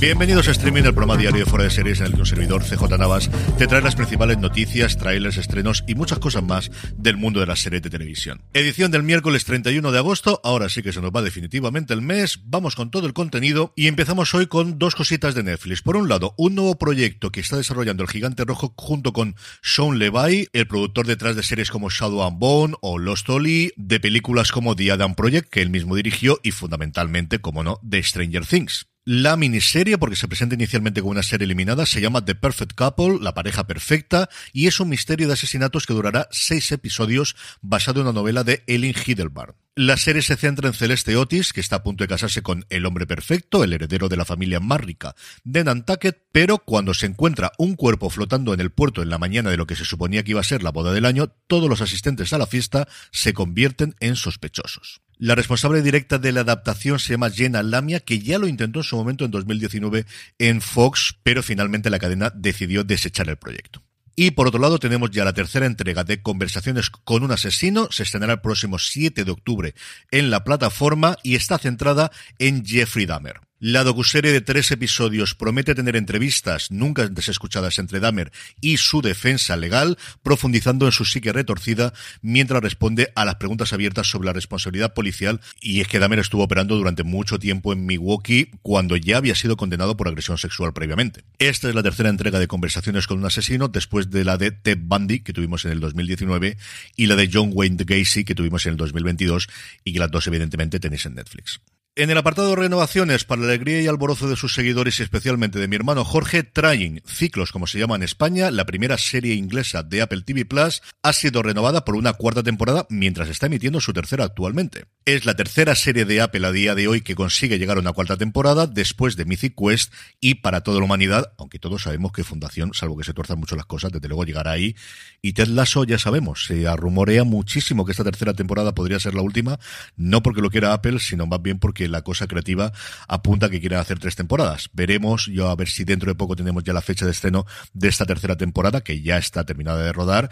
Bienvenidos a Streaming, el programa diario de Fuera de Series en el que un servidor CJ Navas te trae las principales noticias, trailers, estrenos y muchas cosas más del mundo de las series de televisión. Edición del miércoles 31 de agosto, ahora sí que se nos va definitivamente el mes, vamos con todo el contenido y empezamos hoy con dos cositas de Netflix. Por un lado, un nuevo proyecto que está desarrollando el Gigante Rojo junto con Sean Levy, el productor detrás de series como Shadow and Bone o Lost Ollie, de películas como The Adam Project, que él mismo dirigió, y fundamentalmente, como no, de Stranger Things. La miniserie, porque se presenta inicialmente como una serie eliminada, se llama The Perfect Couple, la pareja perfecta, y es un misterio de asesinatos que durará seis episodios basado en una novela de Ellen Hidelbarn. La serie se centra en Celeste Otis, que está a punto de casarse con el hombre perfecto, el heredero de la familia más rica de Nantucket, pero cuando se encuentra un cuerpo flotando en el puerto en la mañana de lo que se suponía que iba a ser la boda del año, todos los asistentes a la fiesta se convierten en sospechosos. La responsable directa de la adaptación se llama Jenna Lamia, que ya lo intentó en su momento en 2019 en Fox, pero finalmente la cadena decidió desechar el proyecto. Y por otro lado tenemos ya la tercera entrega de Conversaciones con un asesino, se estrenará el próximo 7 de octubre en la plataforma y está centrada en Jeffrey Dahmer. La docuserie de tres episodios promete tener entrevistas nunca antes escuchadas entre Dahmer y su defensa legal, profundizando en su psique retorcida mientras responde a las preguntas abiertas sobre la responsabilidad policial. Y es que Dahmer estuvo operando durante mucho tiempo en Milwaukee cuando ya había sido condenado por agresión sexual previamente. Esta es la tercera entrega de Conversaciones con un asesino después de la de Ted Bundy que tuvimos en el 2019 y la de John Wayne Gacy que tuvimos en el 2022 y que las dos evidentemente tenéis en Netflix. En el apartado de renovaciones, para la alegría y alborozo de sus seguidores y especialmente de mi hermano Jorge, Trying, Ciclos como se llama en España, la primera serie inglesa de Apple TV Plus, ha sido renovada por una cuarta temporada mientras está emitiendo su tercera actualmente. Es la tercera serie de Apple a día de hoy que consigue llegar a una cuarta temporada después de Mythic Quest y para toda la humanidad, aunque todos sabemos que Fundación, salvo que se tuerzan mucho las cosas, desde luego llegará ahí. Y Ted Lasso ya sabemos, se rumorea muchísimo que esta tercera temporada podría ser la última, no porque lo quiera Apple, sino más bien porque la cosa creativa apunta que quieren hacer tres temporadas. Veremos, yo a ver si dentro de poco tenemos ya la fecha de estreno de esta tercera temporada, que ya está terminada de rodar,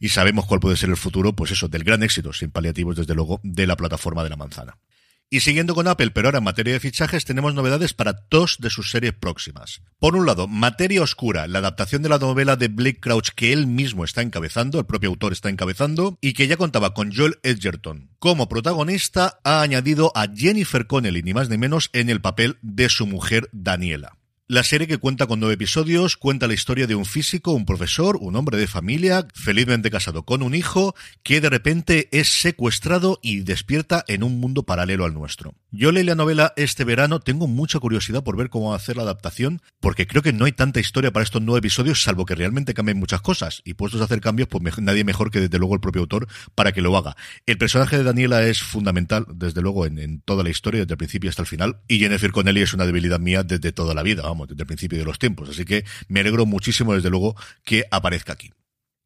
y sabemos cuál puede ser el futuro, pues eso, del gran éxito, sin paliativos desde luego, de la plataforma de la manzana. Y siguiendo con Apple, pero ahora en materia de fichajes, tenemos novedades para dos de sus series próximas. Por un lado, Materia Oscura, la adaptación de la novela de Blake Crouch que él mismo está encabezando, el propio autor está encabezando, y que ya contaba con Joel Edgerton. Como protagonista, ha añadido a Jennifer Connelly, ni más ni menos, en el papel de su mujer Daniela. La serie que cuenta con nueve episodios cuenta la historia de un físico, un profesor, un hombre de familia, felizmente casado con un hijo, que de repente es secuestrado y despierta en un mundo paralelo al nuestro. Yo leí la novela este verano, tengo mucha curiosidad por ver cómo va a hacer la adaptación, porque creo que no hay tanta historia para estos nueve episodios, salvo que realmente cambien muchas cosas. Y puestos a hacer cambios, pues nadie mejor que desde luego el propio autor para que lo haga. El personaje de Daniela es fundamental, desde luego, en, en toda la historia, desde el principio hasta el final, y Jennifer Connelly es una debilidad mía desde toda la vida desde el principio de los tiempos. Así que me alegro muchísimo, desde luego, que aparezca aquí.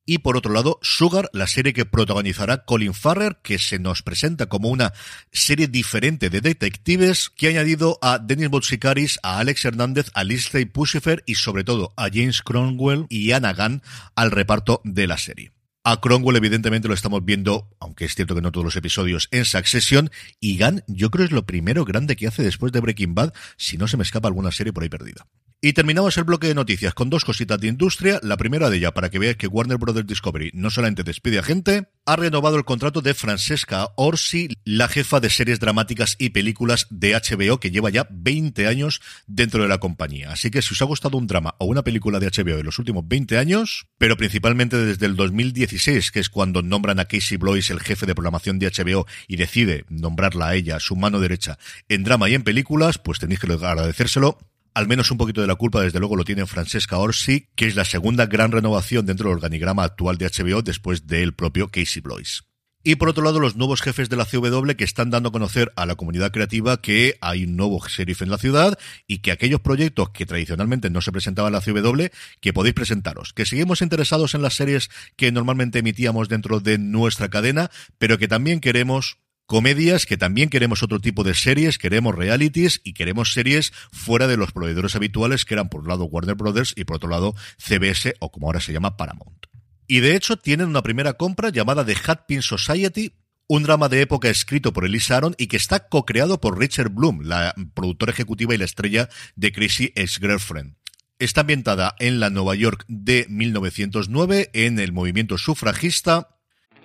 y por otro lado Sugar, la serie que protagonizará Colin Farrer, que se nos presenta como una serie diferente de detectives que ha añadido a Dennis Boutsikaris, a Alex Hernández, a Lindsay Pushifer y sobre todo a James Cromwell y Anna Gunn al reparto de la serie. A Cromwell, evidentemente, lo estamos viendo, aunque es cierto que no todos los episodios, en Succession. Y Gunn, yo creo es lo primero grande que hace después de Breaking Bad, si no se me escapa alguna serie por ahí perdida. Y terminamos el bloque de noticias con dos cositas de industria. La primera de ella, para que veáis que Warner Brothers Discovery no solamente despide a gente, ha renovado el contrato de Francesca Orsi, la jefa de series dramáticas y películas de HBO, que lleva ya 20 años dentro de la compañía. Así que si os ha gustado un drama o una película de HBO en los últimos 20 años, pero principalmente desde el 2016, que es cuando nombran a Casey Blois el jefe de programación de HBO y decide nombrarla a ella, su mano derecha, en drama y en películas, pues tenéis que agradecérselo al menos un poquito de la culpa, desde luego, lo tiene Francesca Orsi, que es la segunda gran renovación dentro del organigrama actual de HBO después del propio Casey Blois. Y por otro lado, los nuevos jefes de la CW que están dando a conocer a la comunidad creativa que hay un nuevo sheriff en la ciudad y que aquellos proyectos que tradicionalmente no se presentaban en la CW, que podéis presentaros. Que seguimos interesados en las series que normalmente emitíamos dentro de nuestra cadena, pero que también queremos comedias, que también queremos otro tipo de series, queremos realities y queremos series fuera de los proveedores habituales que eran por un lado Warner Brothers y por otro lado CBS o como ahora se llama Paramount. Y de hecho tienen una primera compra llamada The Hat Society, un drama de época escrito por Elisa Aaron y que está co-creado por Richard Bloom, la productora ejecutiva y la estrella de Crazy Ex-Girlfriend. Está ambientada en la Nueva York de 1909, en el movimiento sufragista,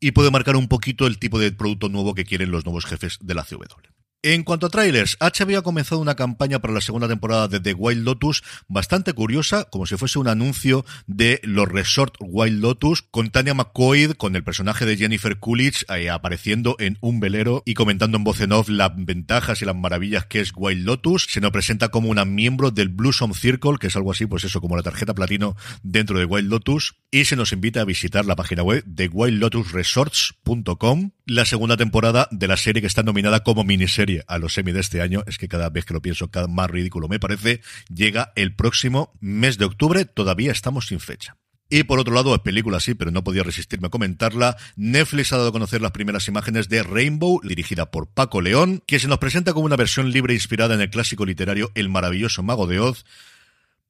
y puede marcar un poquito el tipo de producto nuevo que quieren los nuevos jefes de la CW. En cuanto a trailers, HBO ha comenzado una campaña para la segunda temporada de The Wild Lotus bastante curiosa, como si fuese un anuncio de los Resort Wild Lotus, con Tanya McCoy, con el personaje de Jennifer Coolidge apareciendo en un velero y comentando en voz en off las ventajas y las maravillas que es Wild Lotus. Se nos presenta como una miembro del Blossom Circle, que es algo así, pues eso, como la tarjeta platino dentro de Wild Lotus, y se nos invita a visitar la página web de wildlotusresorts.com, la segunda temporada de la serie que está nominada como miniserie a los semi de este año, es que cada vez que lo pienso, cada más ridículo me parece, llega el próximo mes de octubre, todavía estamos sin fecha. Y por otro lado, es película sí, pero no podía resistirme a comentarla. Netflix ha dado a conocer las primeras imágenes de Rainbow, dirigida por Paco León, que se nos presenta como una versión libre inspirada en el clásico literario El maravilloso mago de Oz,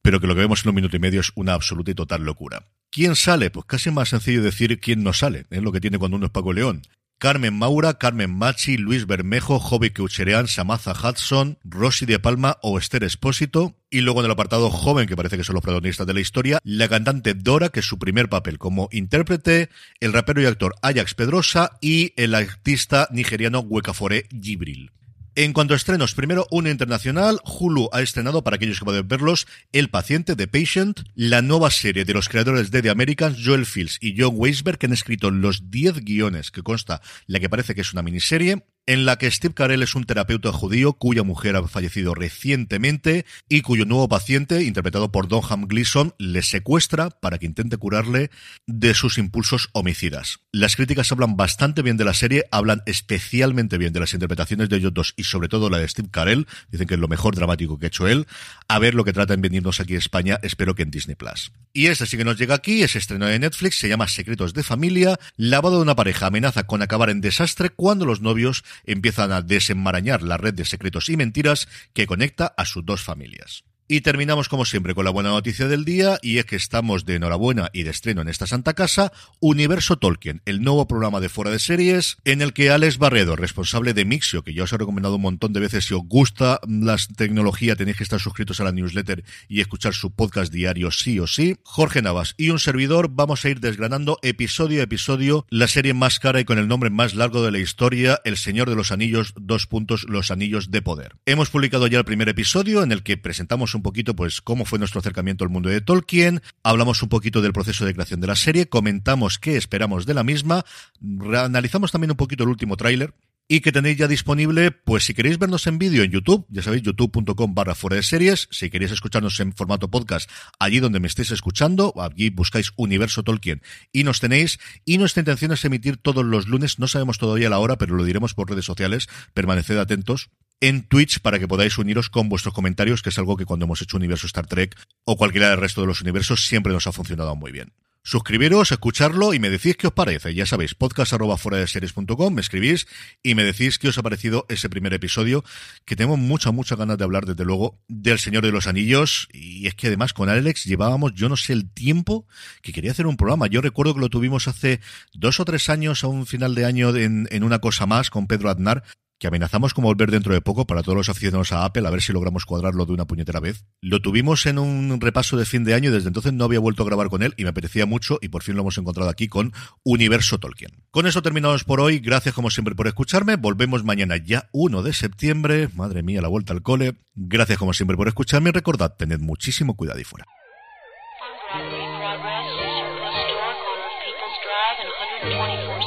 pero que lo que vemos en un minuto y medio es una absoluta y total locura. ¿Quién sale? Pues casi más sencillo decir quién no sale, es lo que tiene cuando uno es Paco León. Carmen Maura, Carmen Machi, Luis Bermejo, Joby Keucherean, Samaza Hudson, Rosy de Palma o Esther Espósito. Y luego en el apartado joven, que parece que son los protagonistas de la historia, la cantante Dora, que es su primer papel como intérprete, el rapero y actor Ajax Pedrosa y el artista nigeriano Wekafore Gibril. En cuanto a estrenos, primero una internacional, Hulu ha estrenado, para aquellos que pueden verlos, El paciente de Patient, la nueva serie de los creadores de The Americans, Joel Fields y John Weisberg, que han escrito los 10 guiones que consta la que parece que es una miniserie, en la que Steve Carell es un terapeuta judío cuya mujer ha fallecido recientemente y cuyo nuevo paciente, interpretado por Donham Gleason, le secuestra para que intente curarle de sus impulsos homicidas. Las críticas hablan bastante bien de la serie, hablan especialmente bien de las interpretaciones de ellos dos y sobre todo la de Steve Carell, dicen que es lo mejor dramático que ha hecho él. A ver lo que trata en venirnos aquí a España, espero que en Disney Plus. Y esta sí que nos llega aquí, es estreno de Netflix, se llama Secretos de Familia, lavado de una pareja amenaza con acabar en desastre cuando los novios empiezan a desenmarañar la red de secretos y mentiras que conecta a sus dos familias. Y terminamos como siempre con la buena noticia del día y es que estamos de enhorabuena y de estreno en esta santa casa Universo Tolkien, el nuevo programa de fuera de series en el que Alex Barredo, responsable de Mixio, que yo os he recomendado un montón de veces, si os gusta la tecnología tenéis que estar suscritos a la newsletter y escuchar su podcast diario sí o sí, Jorge Navas y un servidor vamos a ir desgranando episodio a episodio la serie más cara y con el nombre más largo de la historia, El Señor de los Anillos, dos puntos, los Anillos de Poder. Hemos publicado ya el primer episodio en el que presentamos un un poquito, pues, cómo fue nuestro acercamiento al mundo de Tolkien, hablamos un poquito del proceso de creación de la serie, comentamos qué esperamos de la misma, analizamos también un poquito el último tráiler, y que tenéis ya disponible, pues si queréis vernos en vídeo en YouTube, ya sabéis, youtube.com barra fuera de series, si queréis escucharnos en formato podcast, allí donde me estéis escuchando, allí buscáis Universo Tolkien. Y nos tenéis, y nuestra intención es emitir todos los lunes, no sabemos todavía la hora, pero lo diremos por redes sociales, permaneced atentos, en Twitch para que podáis uniros con vuestros comentarios, que es algo que cuando hemos hecho Universo Star Trek o cualquiera del resto de los universos siempre nos ha funcionado muy bien. Suscribiros, escucharlo y me decís qué os parece. Ya sabéis, podcast me escribís y me decís qué os ha parecido ese primer episodio, que tengo muchas, muchas ganas de hablar, desde luego, del Señor de los Anillos. Y es que además con Alex llevábamos, yo no sé el tiempo que quería hacer un programa. Yo recuerdo que lo tuvimos hace dos o tres años, a un final de año, en, en una cosa más con Pedro Aznar, que amenazamos con volver dentro de poco para todos los aficionados a Apple, a ver si logramos cuadrarlo de una puñetera vez. Lo tuvimos en un repaso de fin de año y desde entonces no había vuelto a grabar con él y me apetecía mucho y por fin lo hemos encontrado aquí con Universo Tolkien. Con eso terminamos por hoy. Gracias como siempre por escucharme. Volvemos mañana ya 1 de septiembre. Madre mía, la vuelta al cole. Gracias como siempre por escucharme y recordad, tened muchísimo cuidado y fuera. Drive and 120